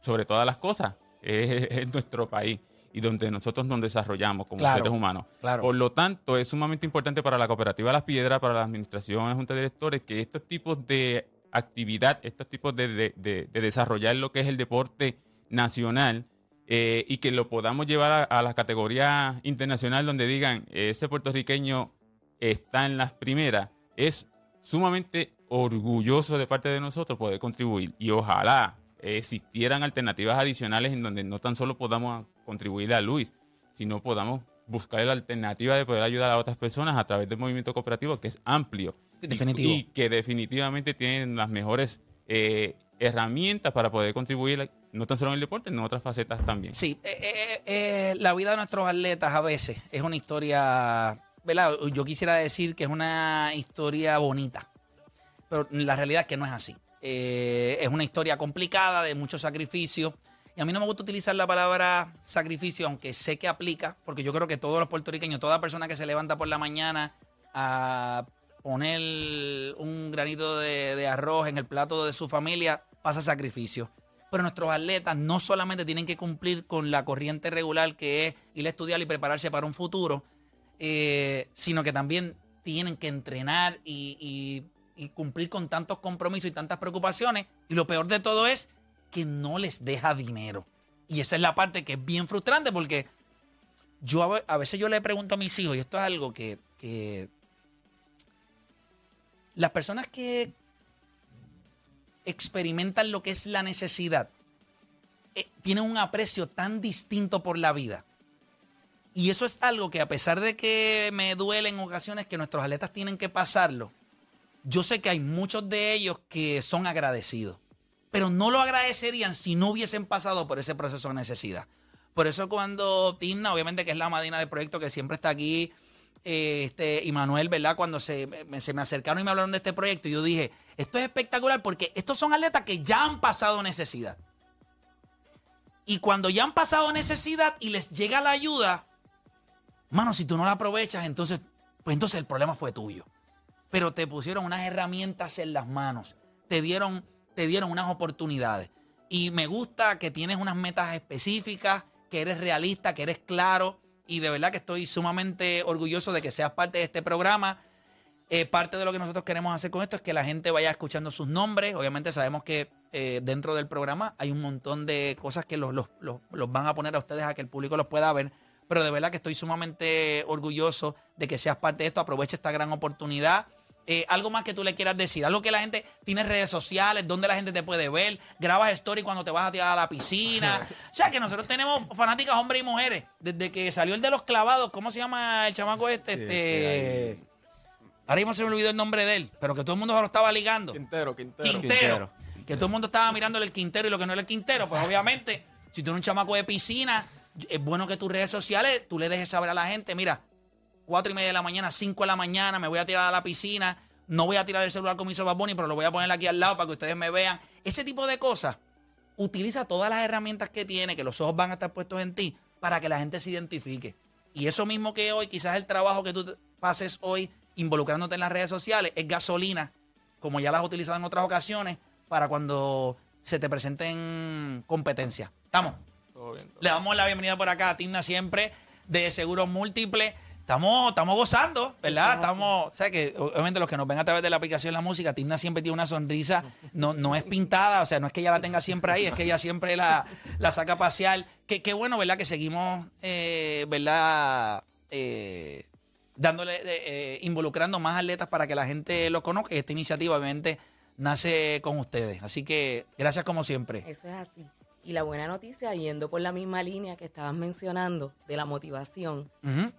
sobre todas las cosas es, es nuestro país. Y donde nosotros nos desarrollamos como Claro, seres humanos. claro. Por lo tanto, es sumamente importante para la cooperativa Las Piedras, para la administración, la junta de directores, que estos tipos de actividad, estos tipos de, de- de- de desarrollar lo que es el deporte nacional eh, y que lo podamos llevar a, a la categoría internacional donde digan ese puertorriqueño está en las primeras, es sumamente orgulloso de parte de nosotros poder contribuir y ojalá existieran alternativas adicionales en donde no tan solo podamos contribuir a Luis, sino podamos buscar la alternativa de poder ayudar a otras personas a través del movimiento cooperativo que es amplio y- que definitivamente tienen las mejores eh, herramientas para poder contribuir no tan solo en el deporte, en otras facetas también. Sí, eh, eh, la vida de nuestros atletas a veces es una historia, ¿verdad? Yo quisiera decir que es una historia bonita, pero la realidad es que no es así. Es una historia complicada, de mucho sacrificio. Y a mí no me gusta utilizar la palabra sacrificio, aunque sé que aplica, porque yo creo que todos los puertorriqueños, toda persona que se levanta por la mañana a poner un granito de, arroz en el plato de su familia, pasa sacrificio. Pero nuestros atletas no solamente tienen que cumplir con la corriente regular que es ir a estudiar y prepararse para un futuro, eh, sino que también tienen que entrenar y cumplir con tantos compromisos y tantas preocupaciones. Y lo peor de todo es que no les deja dinero. Y esa es la parte que es bien frustrante porque yo a ve- a veces yo le pregunto a mis hijos, y esto es algo que, que las personas que experimentan lo que es la necesidad eh, tienen un aprecio tan distinto por la vida. Y eso es algo que a pesar de que me duele en ocasiones que nuestros atletas tienen que pasarlo, yo sé que hay muchos de ellos que son agradecidos, pero no lo agradecerían si no hubiesen pasado por ese proceso de necesidad. Por eso cuando Timna, obviamente que es la madrina del proyecto que siempre está aquí, eh, este, y Manuel, ¿verdad? Cuando se me, se me acercaron y me hablaron de este proyecto, yo dije, esto es espectacular porque estos son atletas que ya han pasado necesidad. Y cuando ya han pasado necesidad y les llega la ayuda, mano, si tú no la aprovechas, entonces, pues entonces el problema fue tuyo. Pero te pusieron unas herramientas en las manos, te dieron, te dieron unas oportunidades. Y me gusta que tienes unas metas específicas, que eres realista, que eres claro. Y de verdad que estoy sumamente orgulloso de que seas parte de este programa. Eh, parte de lo que nosotros queremos hacer con esto es que la gente vaya escuchando sus nombres. Obviamente sabemos que eh, dentro del programa hay un montón de cosas que los, los- los- los van a poner a ustedes a que el público los pueda ver. Pero de verdad que estoy sumamente orgulloso de que seas parte de esto. Aprovecha esta gran oportunidad. Eh, algo más que tú le quieras decir, algo que la gente tiene redes sociales, donde la gente te puede ver, grabas story cuando te vas a tirar a la piscina. o sea que nosotros tenemos fanáticas hombres y mujeres. Desde que salió el de los clavados, ¿cómo se llama el chamaco este? este Ahora mismo se me olvidó el nombre de él, pero que todo el mundo se lo estaba ligando. Quintero, Quintero. Quintero. Que todo el mundo estaba mirándole el Quintero y lo que no era el Quintero. Pues obviamente, si tú eres un chamaco de piscina, es bueno que tus redes sociales tú le dejes saber a la gente, mira, cuatro y media de la mañana, cinco de la mañana, me voy a tirar a la piscina, no voy a tirar el celular como hizo Bad Bunny, pero lo voy a poner aquí al lado para que ustedes me vean. Ese tipo de cosas. Utiliza todas las herramientas que tiene, que los ojos van a estar puestos en ti, para que la gente se identifique. Y eso mismo que hoy, quizás el trabajo que tú pases hoy involucrándote en las redes sociales, es gasolina, como ya las has utilizado en otras ocasiones, para cuando se te presenten competencias. ¿Estamos? Todo bien, todo Le damos la bienvenida por acá a Tigna siempre de Seguros Múltiples. Estamos, estamos gozando, ¿verdad? Estamos, o sea que obviamente los que nos ven a través de la aplicación La Música, Tigna siempre tiene una sonrisa, no, no es pintada, o sea, no es que ella la tenga siempre ahí, es que ella siempre la, la saca a pasear. Qué, qué bueno, ¿verdad? Que seguimos, eh, ¿verdad? Eh, dándole, eh, involucrando más atletas para que la gente lo conozca. Esta iniciativa, obviamente, nace con ustedes. Así que gracias como siempre. Eso es así. Y la buena noticia, yendo por la misma línea que estabas mencionando de la motivación.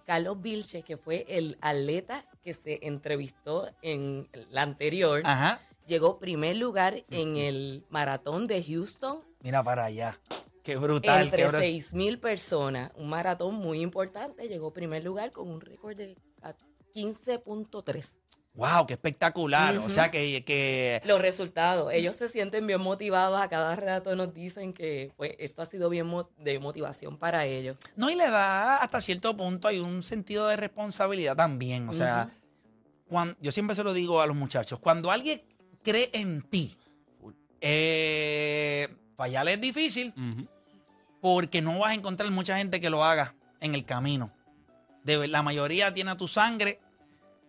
Carlos Vilche, que fue el atleta que se entrevistó en la anterior, Ajá. llegó primer lugar en el maratón de Houston Mira para allá. Qué brutal. entre qué brutal. 6 mil personas. Un maratón muy importante. Llegó primer lugar con un récord de a- 15.3. Wow, qué espectacular. O sea que, que Los resultados, ellos se sienten bien motivados, a cada rato nos dicen que pues esto ha sido bien mo- de motivación para ellos. no, y le da hasta cierto punto hay un sentido de responsabilidad también. O sea, cuan- yo siempre se lo digo a los muchachos, cuando alguien cree en ti, eh, fallarle es difícil. porque no vas a encontrar mucha gente que lo haga en el camino. De la mayoría tiene a tu sangre,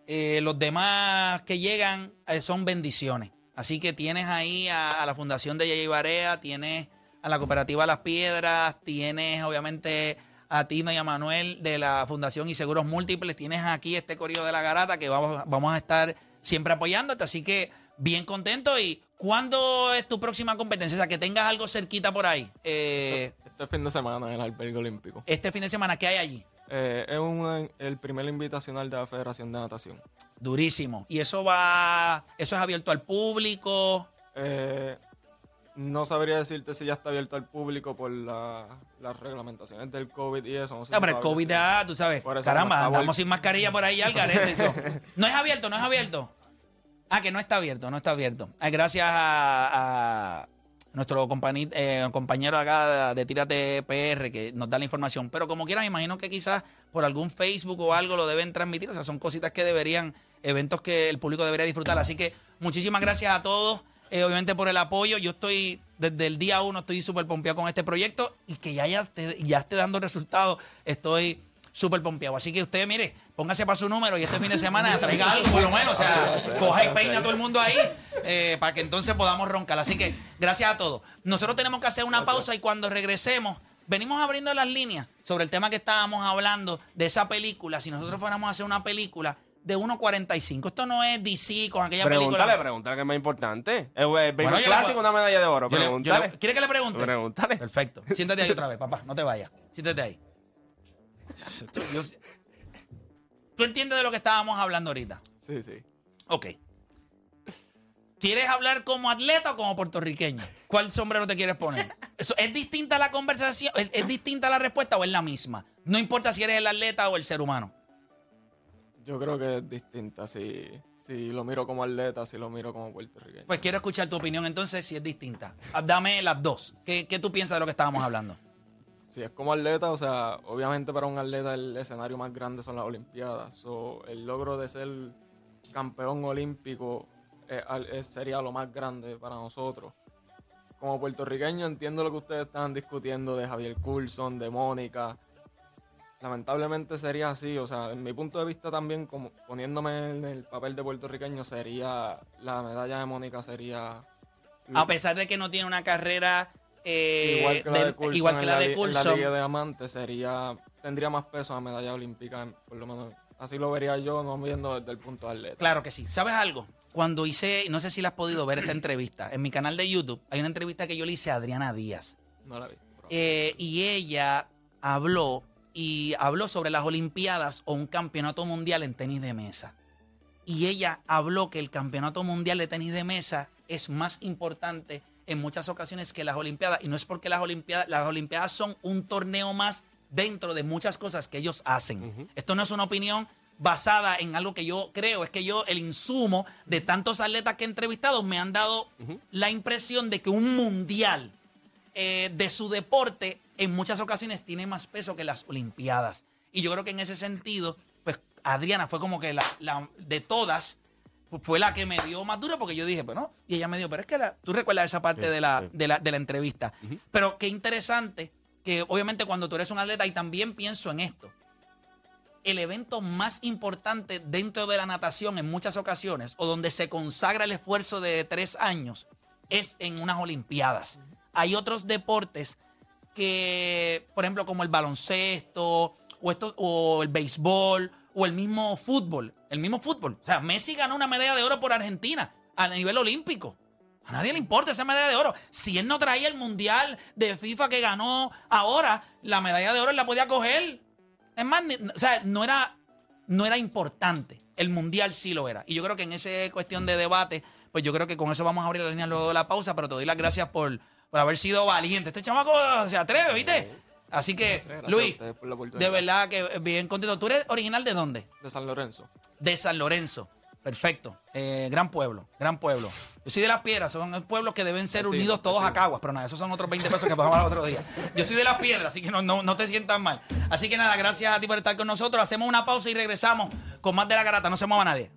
eh, los demás que llegan eh, son bendiciones. Así que tienes ahí a, a la Fundación de Yaya Barea, tienes a la Cooperativa Las Piedras, tienes obviamente a Tino y a Manuel de la Fundación y Seguros Múltiples, tienes aquí este corrido de la garata que vamos, vamos a estar siempre apoyándote. Así que bien contento. ¿Y cuándo es tu próxima competencia? O sea, que tengas algo cerquita por ahí. Eh, Este fin de semana en el albergue olímpico. este fin de semana, ¿qué hay allí? Eh, es un- el primer invitacional de la Federación de Natación. Durísimo. Y eso va, eso es abierto al público. Eh, no sabría decirte si ya está abierto al público por la- las reglamentaciones del COVID y eso. No sé No, si pero el COVID, ah, tú sabes. Caramba, andamos sin mascarilla por ahí al garete. eso. No es abierto, no es abierto. Ah, que no está abierto, no está abierto. Ah, gracias a, a nuestro compañi- eh, compañero acá de Tírate PR que nos da la información. Pero como quieran, me imagino que quizás por algún Facebook o algo lo deben transmitir. O sea, son cositas que deberían, eventos que el público debería disfrutar. Así que muchísimas gracias a todos, eh, obviamente por el apoyo. Yo estoy, desde el día uno, estoy súper pompeado con este proyecto y que ya, esté, ya esté dando resultados. Estoy súper pompeado. Así que usted, mire, póngase para su número y este fin de semana traiga algo, por lo menos. O sea, coja y peina a todo el mundo ahí eh, para que entonces podamos roncar. Así que gracias a todos. Nosotros tenemos que hacer una pausa y cuando regresemos, venimos abriendo las líneas sobre el tema que estábamos hablando de esa película. Si nosotros fuéramos a hacer una película de 1.45, esto no es DC con aquella Pregúntale, película. pregúntale que es más importante. Béisbol Bueno, clásico, una medalla de oro. Yo le- yo Pregúntale. le- ¿Quiere que le pregunte? Pregúntale. Perfecto. Siéntate ahí otra vez, papá. No te vayas. Siéntate ahí. Yo- ¿Tú entiendes de lo que estábamos hablando ahorita? Sí, sí. Ok. ¿Quieres hablar como atleta o como puertorriqueño? ¿Cuál sombrero te quieres poner? Eso, ¿Es distinta la conversación? ¿Es, es distinta la respuesta o es la misma? No importa si eres el atleta o el ser humano. Yo creo que es distinta si, si lo miro como atleta, si lo miro como puertorriqueño. Pues quiero escuchar tu opinión entonces si es distinta. Ah, Dame las dos. ¿Qué, qué tú piensas de lo que estábamos hablando? Si es como atleta, o sea, obviamente para un atleta el escenario más grande son las Olimpiadas. So, el logro de ser campeón olímpico eh, eh, sería lo más grande para nosotros. Como puertorriqueño entiendo lo que ustedes estaban discutiendo de Javier Coulson, de Mónica. Lamentablemente sería así, o sea, en mi punto de vista también, como poniéndome en el papel de puertorriqueño, sería la medalla de Mónica sería A pesar de que no tiene una carrera eh, igual que la de- de Coulson, igual que en la de en la Coulson. Liga de Diamante sería tendría más peso a medalla olímpica por lo menos así lo vería yo no viendo desde el punto de atleta Claro que sí. ¿Sabes algo? Cuando hice, no sé si la has podido ver esta entrevista, en mi canal de YouTube hay una entrevista que yo le hice a Adriana Díaz. no la vi Eh, y ella habló y habló sobre las Olimpiadas o un campeonato mundial en tenis de mesa. Y ella habló que el campeonato mundial de tenis de mesa es más importante en muchas ocasiones que las Olimpiadas. Y no es porque las Olimpiadas, las Olimpiadas son un torneo más dentro de muchas cosas que ellos hacen. Esto no es una opinión basada en algo que yo creo, es que yo, el insumo de tantos atletas que he entrevistado, me han dado la impresión de que un mundial eh, de su deporte en muchas ocasiones tiene más peso que las Olimpiadas. Y yo creo que en ese sentido, pues Adriana fue como que la, la- de todas, fue la que me dio más dura porque yo dije, bueno, y ella me dio, pero es que la- tú recuerdas esa parte de, la, de, la, de la entrevista. Pero qué interesante que obviamente cuando tú eres un atleta, y también pienso en esto, el evento más importante dentro de la natación en muchas ocasiones, o donde se consagra el esfuerzo de tres años, es en unas Olimpiadas. Hay otros deportes que, por ejemplo, como el baloncesto, o, esto, o el béisbol, o el mismo fútbol. El mismo fútbol. O sea, Messi ganó una medalla de oro por Argentina a nivel olímpico. A nadie le importa esa medalla de oro. Si él no traía el mundial de FIFA que ganó ahora, la medalla de oro él la podía coger. Es más, o sea, no era, no era importante. El mundial sí lo era. Y yo creo que en esa cuestión de debate, pues yo creo que con eso vamos a abrir la línea luego de la pausa, pero te doy las gracias por, por haber sido valiente. Este chamaco se atreve, ¿viste? Así que, Gracias, Luis, de verdad que bien contento. ¿Tú eres original de dónde? de San Lorenzo De San Lorenzo. Perfecto. Eh, gran pueblo, gran pueblo. Yo soy de las piedras, son pueblos que deben ser Vecino, unidos todos a. Caguas, pero nada, esos son otros 20 pesos que pasamos al otro día. Yo soy de las piedras, así que no, no, no te sientas mal. Así que nada, gracias a ti por estar con nosotros. Hacemos una pausa y regresamos con más de la garata. No se mueva nadie.